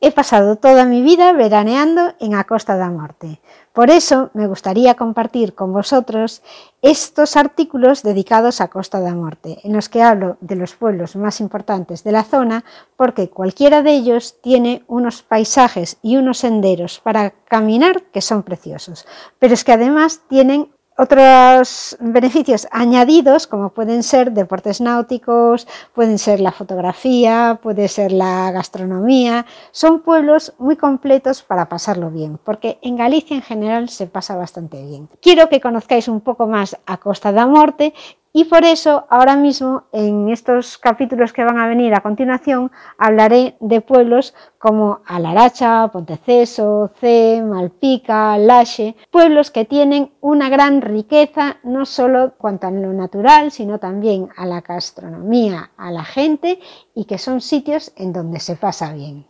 He pasado toda mi vida veraneando en a Costa da Morte. Por eso me gustaría compartir con vosotros estos artículos dedicados a Costa da Morte, en los que hablo de los pueblos más importantes de la zona, porque cualquiera de ellos tiene unos paisajes y unos senderos para caminar que son preciosos, pero es que además tienen otros beneficios añadidos, como pueden ser deportes náuticos, pueden ser la fotografía, puede ser la gastronomía, son pueblos muy completos para pasarlo bien, porque en Galicia en general se pasa bastante bien. Quiero que conozcáis un poco más a Costa da Morte y por eso ahora mismo en estos capítulos que van a venir a continuación hablaré de pueblos como Alaracha, Ponteceso, C, Malpica, Laxe, pueblos que tienen una gran riqueza no solo cuanto a lo natural, sino también a la gastronomía, a la gente y que son sitios en donde se pasa bien.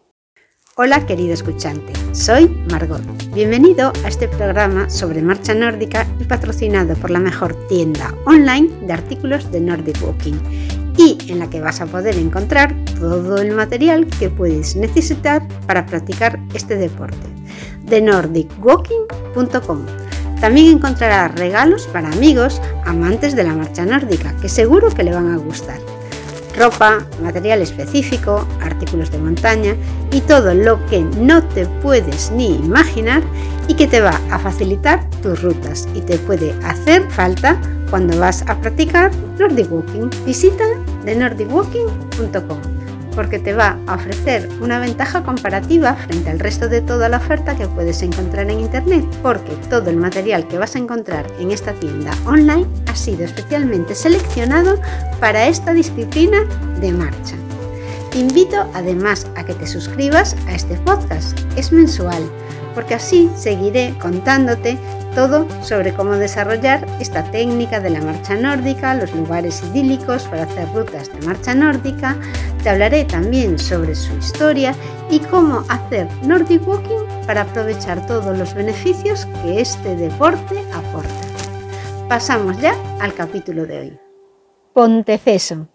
Hola querido escuchante, soy Margot. Bienvenido a este programa sobre marcha nórdica y patrocinado por la mejor tienda online de artículos de Nordic Walking y en la que vas a poder encontrar todo el material que puedes necesitar para practicar este deporte. De nordicwalking.com. También encontrarás regalos para amigos amantes de la marcha nórdica que seguro que le van a gustar ropa, material específico, artículos de montaña y todo lo que no te puedes ni imaginar y que te va a facilitar tus rutas y te puede hacer falta cuando vas a practicar Nordic Walking. Visita de nordicwalking.com porque te va a ofrecer una ventaja comparativa frente al resto de toda la oferta que puedes encontrar en Internet, porque todo el material que vas a encontrar en esta tienda online ha sido especialmente seleccionado para esta disciplina de marcha. Te invito además a que te suscribas a este podcast, es mensual, porque así seguiré contándote todo sobre cómo desarrollar esta técnica de la marcha nórdica, los lugares idílicos para hacer rutas de marcha nórdica. Te hablaré también sobre su historia y cómo hacer Nordic Walking para aprovechar todos los beneficios que este deporte aporta. Pasamos ya al capítulo de hoy. Ponteceso,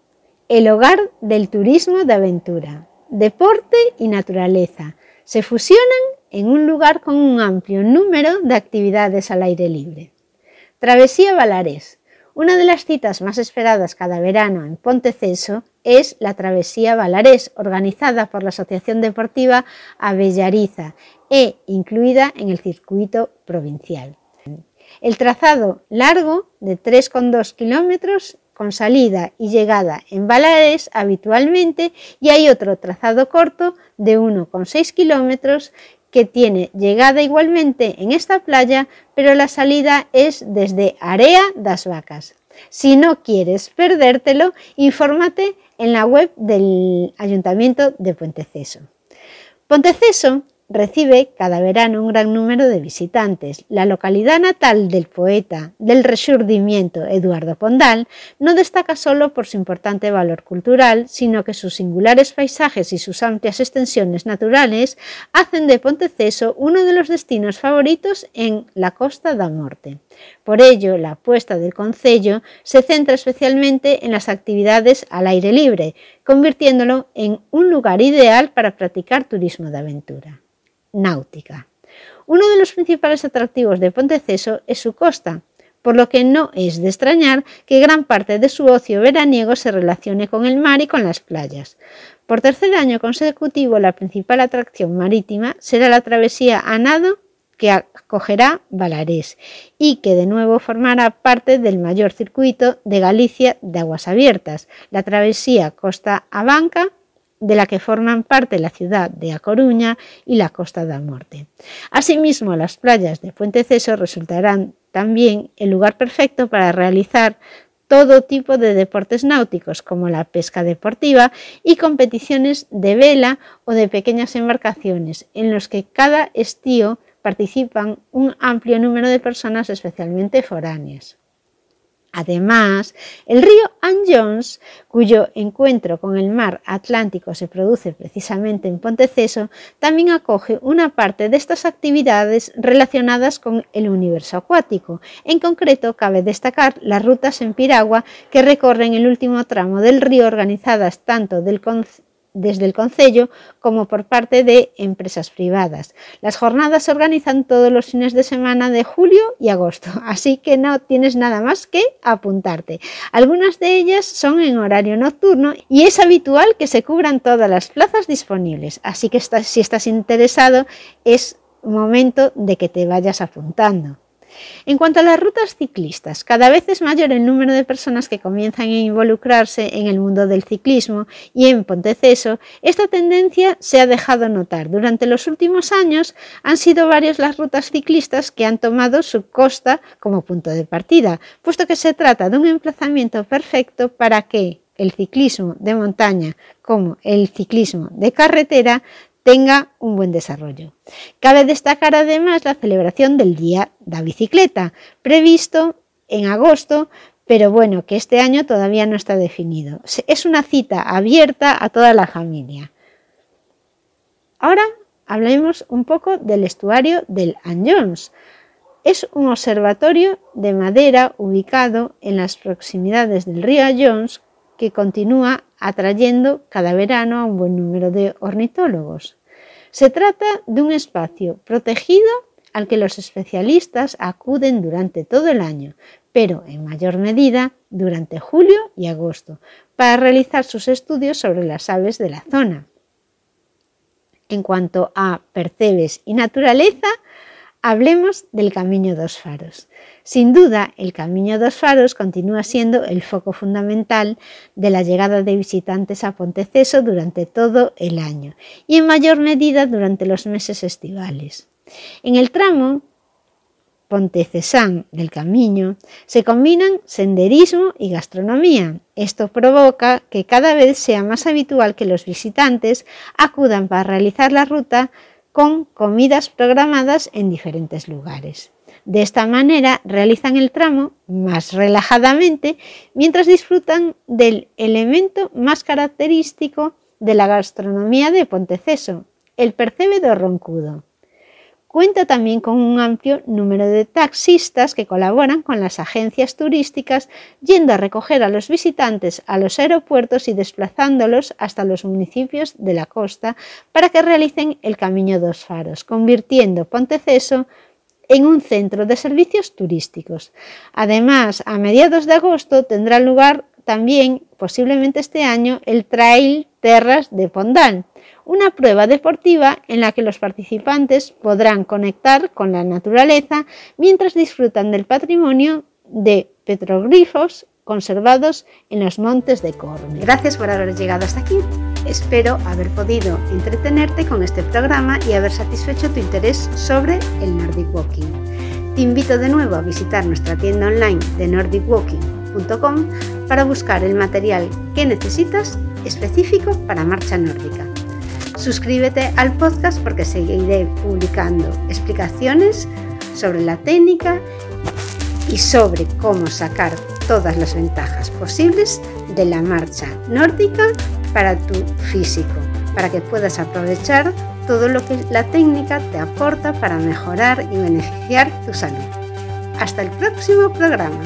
el hogar del turismo de aventura, deporte y naturaleza. Se fusionan en un lugar con un amplio número de actividades al aire libre. Travesía Valares. Una de las citas más esperadas cada verano en Ponteceso es la Travesía Valares, organizada por la Asociación Deportiva Avellariza e incluida en el circuito provincial. El trazado largo de 3,2 kilómetros con salida y llegada en Valares habitualmente y hay otro trazado corto de 1,6 kilómetros que tiene llegada igualmente en esta playa, pero la salida es desde Area das Vacas. Si no quieres perdértelo, infórmate en la web del Ayuntamiento de Puenteceso. Ponteceso recibe cada verano un gran número de visitantes. La localidad natal del poeta del Resurgimiento, Eduardo Pondal, no destaca solo por su importante valor cultural, sino que sus singulares paisajes y sus amplias extensiones naturales hacen de Ponteceso uno de los destinos favoritos en la Costa da Morte. Por ello, la apuesta del Concello se centra especialmente en las actividades al aire libre, convirtiéndolo en un lugar ideal para practicar turismo de aventura náutica. Uno de los principales atractivos de Ponteceso es su costa, por lo que no es de extrañar que gran parte de su ocio veraniego se relacione con el mar y con las playas. Por tercer año consecutivo, la principal atracción marítima será la travesía a nado que acogerá Valarés y que de nuevo formará parte del mayor circuito de Galicia de aguas abiertas, la travesía Costa a Banca de la que forman parte la ciudad de A Coruña y la Costa da Morte. Asimismo, las playas de Puente Ceso resultarán también el lugar perfecto para realizar todo tipo de deportes náuticos como la pesca deportiva y competiciones de vela o de pequeñas embarcaciones en los que cada estío participan un amplio número de personas especialmente foráneas. Además, el río Ann Jones, cuyo encuentro con el mar Atlántico se produce precisamente en Ponteceso, también acoge una parte de estas actividades relacionadas con el universo acuático. En concreto, cabe destacar las rutas en piragua que recorren el último tramo del río organizadas tanto del desde el Concello como por parte de empresas privadas. Las jornadas se organizan todos los fines de semana de julio y agosto, así que no tienes nada más que apuntarte. Algunas de ellas son en horario nocturno y es habitual que se cubran todas las plazas disponibles, así que si estás interesado es momento de que te vayas apuntando. En cuanto a las rutas ciclistas, cada vez es mayor el número de personas que comienzan a involucrarse en el mundo del ciclismo y en Ponteceso esta tendencia se ha dejado notar. Durante los últimos años han sido varias las rutas ciclistas que han tomado su costa como punto de partida, puesto que se trata de un emplazamiento perfecto para que el ciclismo de montaña como el ciclismo de carretera tenga un buen desarrollo. Cabe destacar además la celebración del Día de la Bicicleta, previsto en agosto, pero bueno, que este año todavía no está definido. Es una cita abierta a toda la familia. Ahora hablemos un poco del estuario del Anjons. Es un observatorio de madera ubicado en las proximidades del río Jones que continúa atrayendo cada verano a un buen número de ornitólogos. Se trata de un espacio protegido al que los especialistas acuden durante todo el año, pero en mayor medida durante julio y agosto, para realizar sus estudios sobre las aves de la zona. En cuanto a percebes y naturaleza, hablemos del Camino dos Faros. Sin duda, el Camino dos Faros continúa siendo el foco fundamental de la llegada de visitantes a Ponteceso durante todo el año y en mayor medida durante los meses estivales. En el tramo Pontecesán del Camino se combinan senderismo y gastronomía. Esto provoca que cada vez sea más habitual que los visitantes acudan para realizar la ruta con comidas programadas en diferentes lugares. De esta manera realizan el tramo más relajadamente mientras disfrutan del elemento más característico de la gastronomía de Ponteceso, el percebedor roncudo. Cuenta también con un amplio número de taxistas que colaboran con las agencias turísticas yendo a recoger a los visitantes a los aeropuertos y desplazándolos hasta los municipios de la costa para que realicen el Camino dos Faros, convirtiendo Ponteceso en un centro de servicios turísticos. Además, a mediados de agosto tendrá lugar también, posiblemente este año, el Trail Terras de Pondal, una prueba deportiva en la que los participantes podrán conectar con la naturaleza mientras disfrutan del patrimonio de petroglifos conservados en los montes de Corne. Gracias por haber llegado hasta aquí. Espero haber podido entretenerte con este programa y haber satisfecho tu interés sobre el Nordic Walking. Te invito de nuevo a visitar nuestra tienda online de para buscar el material que necesitas específico para marcha nórdica. Suscríbete al podcast porque seguiré publicando explicaciones sobre la técnica y sobre cómo sacar todas las ventajas posibles de la marcha nórdica para tu físico, para que puedas aprovechar todo lo que la técnica te aporta para mejorar y beneficiar tu salud. Hasta el próximo programa.